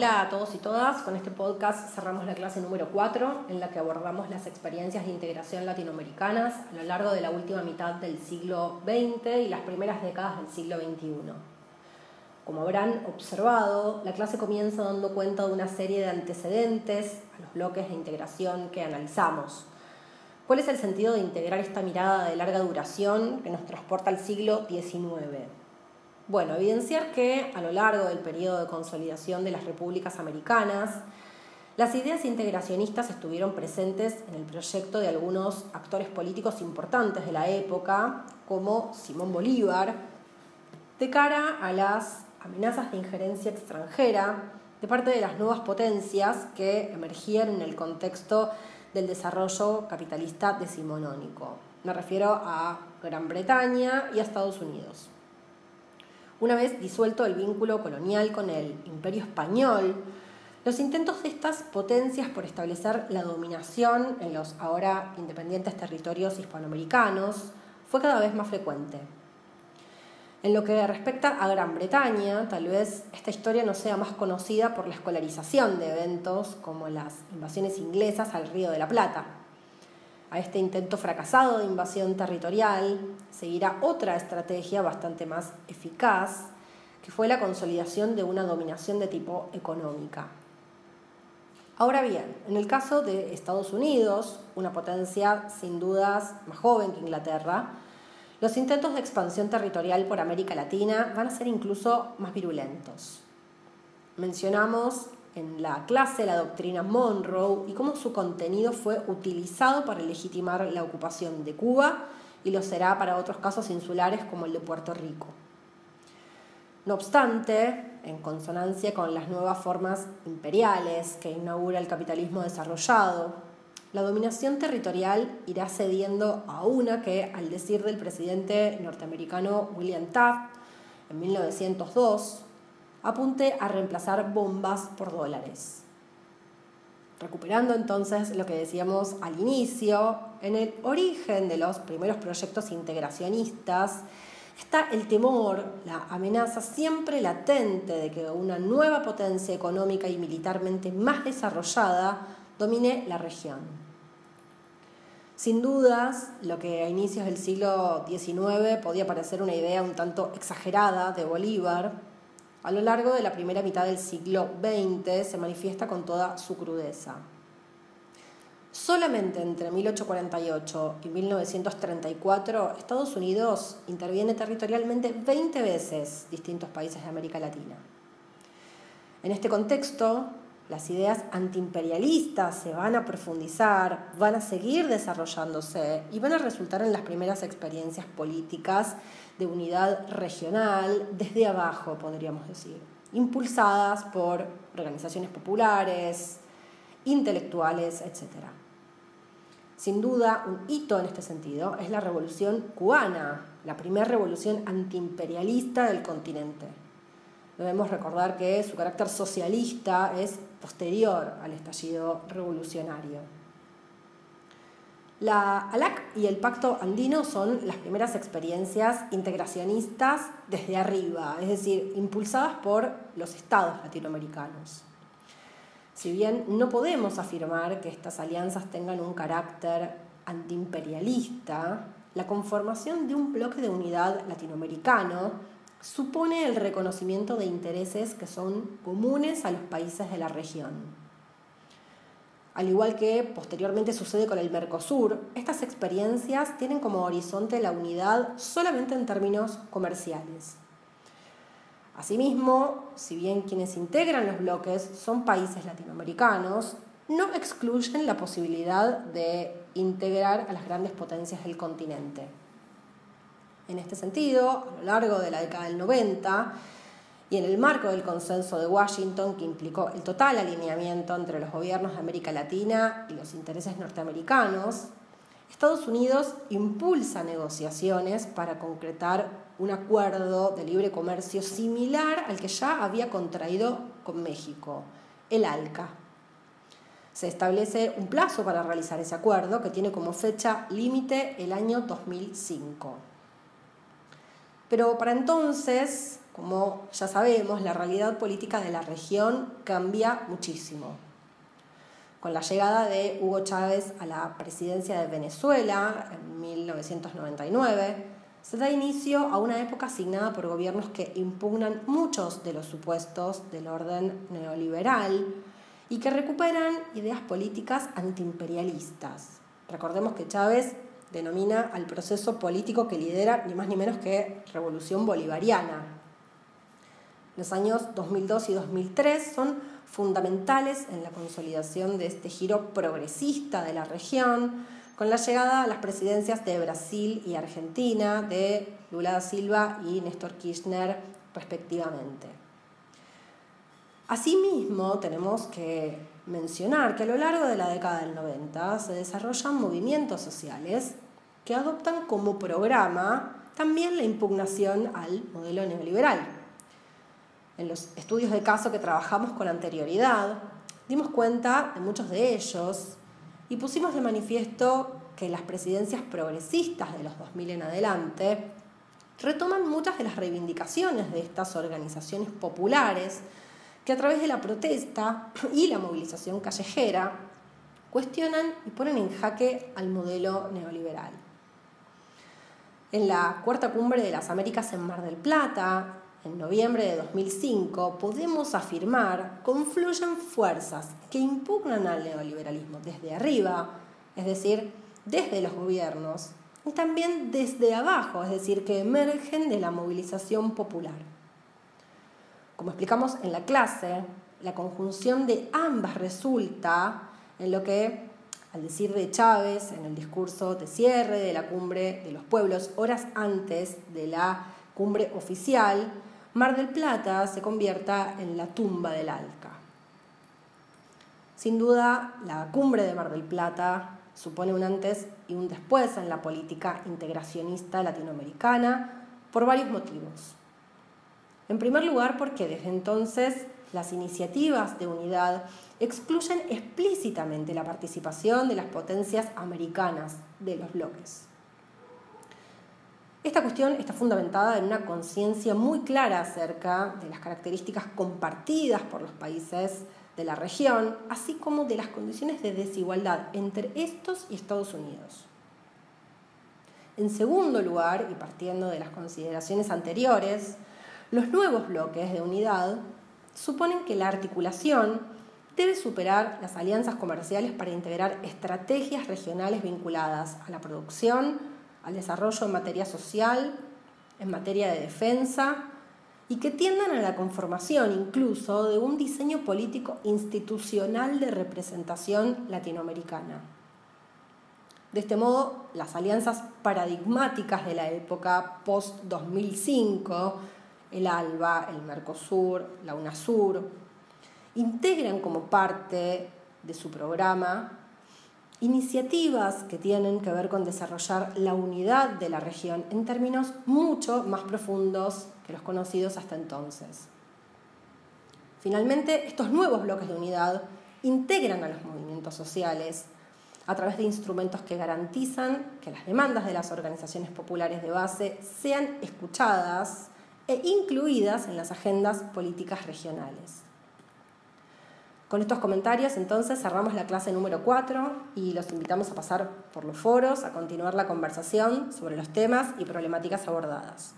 Hola a todos y todas. Con este podcast cerramos la clase número 4 en la que abordamos las experiencias de integración latinoamericanas a lo largo de la última mitad del siglo XX y las primeras décadas del siglo XXI. Como habrán observado, la clase comienza dando cuenta de una serie de antecedentes a los bloques de integración que analizamos. ¿Cuál es el sentido de integrar esta mirada de larga duración que nos transporta al siglo XIX? Bueno, evidenciar que a lo largo del periodo de consolidación de las repúblicas americanas, las ideas integracionistas estuvieron presentes en el proyecto de algunos actores políticos importantes de la época, como Simón Bolívar, de cara a las amenazas de injerencia extranjera de parte de las nuevas potencias que emergían en el contexto del desarrollo capitalista decimonónico. Me refiero a Gran Bretaña y a Estados Unidos. Una vez disuelto el vínculo colonial con el imperio español, los intentos de estas potencias por establecer la dominación en los ahora independientes territorios hispanoamericanos fue cada vez más frecuente. En lo que respecta a Gran Bretaña, tal vez esta historia no sea más conocida por la escolarización de eventos como las invasiones inglesas al Río de la Plata, a este intento fracasado de invasión territorial seguirá otra estrategia bastante más eficaz, que fue la consolidación de una dominación de tipo económica. Ahora bien, en el caso de Estados Unidos, una potencia sin dudas más joven que Inglaterra, los intentos de expansión territorial por América Latina van a ser incluso más virulentos. Mencionamos en la clase la doctrina Monroe y cómo su contenido fue utilizado para legitimar la ocupación de Cuba y lo será para otros casos insulares como el de Puerto Rico. No obstante, en consonancia con las nuevas formas imperiales que inaugura el capitalismo desarrollado, la dominación territorial irá cediendo a una que, al decir del presidente norteamericano William Taft en 1902, apunte a reemplazar bombas por dólares. Recuperando entonces lo que decíamos al inicio, en el origen de los primeros proyectos integracionistas está el temor, la amenaza siempre latente de que una nueva potencia económica y militarmente más desarrollada domine la región. Sin dudas, lo que a inicios del siglo XIX podía parecer una idea un tanto exagerada de Bolívar, a lo largo de la primera mitad del siglo XX se manifiesta con toda su crudeza. Solamente entre 1848 y 1934 Estados Unidos interviene territorialmente 20 veces distintos países de América Latina. En este contexto, las ideas antiimperialistas se van a profundizar, van a seguir desarrollándose y van a resultar en las primeras experiencias políticas de unidad regional desde abajo, podríamos decir, impulsadas por organizaciones populares, intelectuales, etc. Sin duda, un hito en este sentido es la revolución cubana, la primera revolución antiimperialista del continente. Debemos recordar que su carácter socialista es posterior al estallido revolucionario. La ALAC y el Pacto Andino son las primeras experiencias integracionistas desde arriba, es decir, impulsadas por los estados latinoamericanos. Si bien no podemos afirmar que estas alianzas tengan un carácter antiimperialista, la conformación de un bloque de unidad latinoamericano supone el reconocimiento de intereses que son comunes a los países de la región al igual que posteriormente sucede con el Mercosur, estas experiencias tienen como horizonte la unidad solamente en términos comerciales. Asimismo, si bien quienes integran los bloques son países latinoamericanos, no excluyen la posibilidad de integrar a las grandes potencias del continente. En este sentido, a lo largo de la década del 90, y en el marco del consenso de Washington, que implicó el total alineamiento entre los gobiernos de América Latina y los intereses norteamericanos, Estados Unidos impulsa negociaciones para concretar un acuerdo de libre comercio similar al que ya había contraído con México, el ALCA. Se establece un plazo para realizar ese acuerdo que tiene como fecha límite el año 2005. Pero para entonces como ya sabemos, la realidad política de la región cambia muchísimo. Con la llegada de Hugo Chávez a la presidencia de Venezuela en 1999, se da inicio a una época asignada por gobiernos que impugnan muchos de los supuestos del orden neoliberal y que recuperan ideas políticas antiimperialistas. Recordemos que Chávez denomina al proceso político que lidera ni más ni menos que revolución bolivariana. Los años 2002 y 2003 son fundamentales en la consolidación de este giro progresista de la región, con la llegada a las presidencias de Brasil y Argentina de Lula da Silva y Néstor Kirchner respectivamente. Asimismo, tenemos que mencionar que a lo largo de la década del 90 se desarrollan movimientos sociales que adoptan como programa también la impugnación al modelo neoliberal. En los estudios de caso que trabajamos con anterioridad, dimos cuenta de muchos de ellos y pusimos de manifiesto que las presidencias progresistas de los 2000 en adelante retoman muchas de las reivindicaciones de estas organizaciones populares que a través de la protesta y la movilización callejera cuestionan y ponen en jaque al modelo neoliberal. En la cuarta cumbre de las Américas en Mar del Plata, en noviembre de 2005, podemos afirmar confluyen fuerzas que impugnan al neoliberalismo desde arriba, es decir, desde los gobiernos, y también desde abajo, es decir, que emergen de la movilización popular. Como explicamos en la clase, la conjunción de ambas resulta en lo que, al decir de Chávez en el discurso de cierre de la cumbre de los pueblos, horas antes de la cumbre oficial, Mar del Plata se convierta en la tumba del Alca. Sin duda, la cumbre de Mar del Plata supone un antes y un después en la política integracionista latinoamericana por varios motivos. En primer lugar, porque desde entonces las iniciativas de unidad excluyen explícitamente la participación de las potencias americanas de los bloques. Esta cuestión está fundamentada en una conciencia muy clara acerca de las características compartidas por los países de la región, así como de las condiciones de desigualdad entre estos y Estados Unidos. En segundo lugar, y partiendo de las consideraciones anteriores, los nuevos bloques de unidad suponen que la articulación debe superar las alianzas comerciales para integrar estrategias regionales vinculadas a la producción, al desarrollo en materia social, en materia de defensa, y que tiendan a la conformación incluso de un diseño político institucional de representación latinoamericana. De este modo, las alianzas paradigmáticas de la época post-2005, el ALBA, el Mercosur, la UNASUR, integran como parte de su programa iniciativas que tienen que ver con desarrollar la unidad de la región en términos mucho más profundos que los conocidos hasta entonces. Finalmente, estos nuevos bloques de unidad integran a los movimientos sociales a través de instrumentos que garantizan que las demandas de las organizaciones populares de base sean escuchadas e incluidas en las agendas políticas regionales. Con estos comentarios entonces cerramos la clase número 4 y los invitamos a pasar por los foros, a continuar la conversación sobre los temas y problemáticas abordadas.